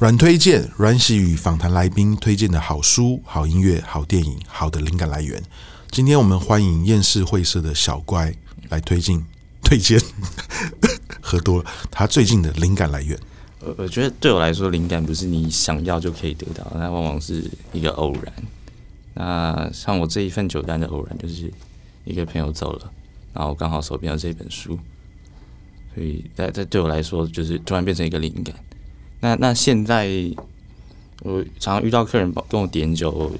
软推荐，软喜与访谈来宾推荐的好书、好音乐、好电影、好的灵感来源。今天我们欢迎厌世会社的小乖来推进推荐，喝多了，他最近的灵感来源。我我觉得对我来说，灵感不是你想要就可以得到，那往往是一个偶然。那像我这一份酒单的偶然，就是一个朋友走了，然后刚好手边有这本书，所以在在对我来说，就是突然变成一个灵感。那那现在，我常常遇到客人跟我点酒，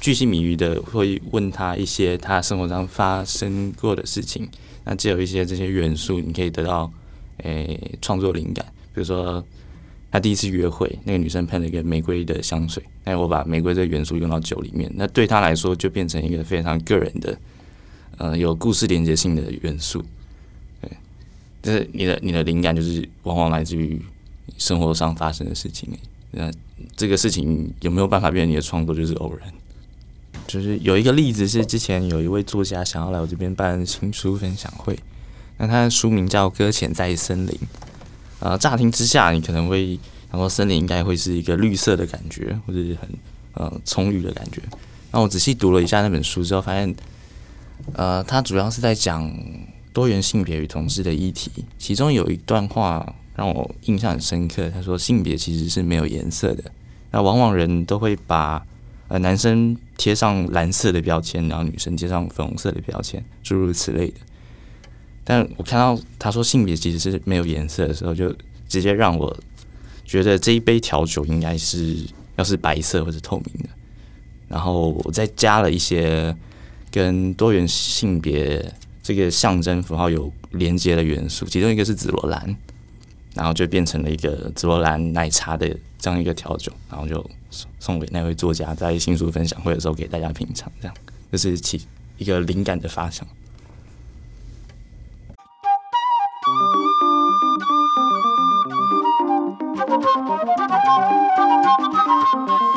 巨细靡遗的会问他一些他生活上发生过的事情。那只有一些这些元素，你可以得到诶创作灵感。比如说，他第一次约会，那个女生喷了一个玫瑰的香水，那我把玫瑰这个元素用到酒里面，那对他来说就变成一个非常个人的，呃，有故事连接性的元素。对，就是你的你的灵感，就是往往来自于。生活上发生的事情，那这个事情有没有办法变成你的创作，就是偶然。就是有一个例子是，之前有一位作家想要来我这边办新书分享会，那他的书名叫《搁浅在森林》。呃，乍听之下，你可能会想说森林应该会是一个绿色的感觉，或者是很呃葱郁的感觉。那我仔细读了一下那本书之后，发现，呃，它主要是在讲多元性别与同志的议题，其中有一段话。让我印象很深刻。他说：“性别其实是没有颜色的。那往往人都会把呃男生贴上蓝色的标签，然后女生贴上粉红色的标签，诸如此类的。但我看到他说性别其实是没有颜色的时候，就直接让我觉得这一杯调酒应该是要是白色或者透明的。然后我再加了一些跟多元性别这个象征符号有连接的元素，其中一个是紫罗兰。”然后就变成了一个紫罗兰奶茶的这样一个调酒，然后就送给那位作家在新书分享会的时候给大家品尝，这样就是其一个灵感的发想。Música